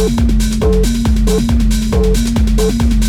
Thank you.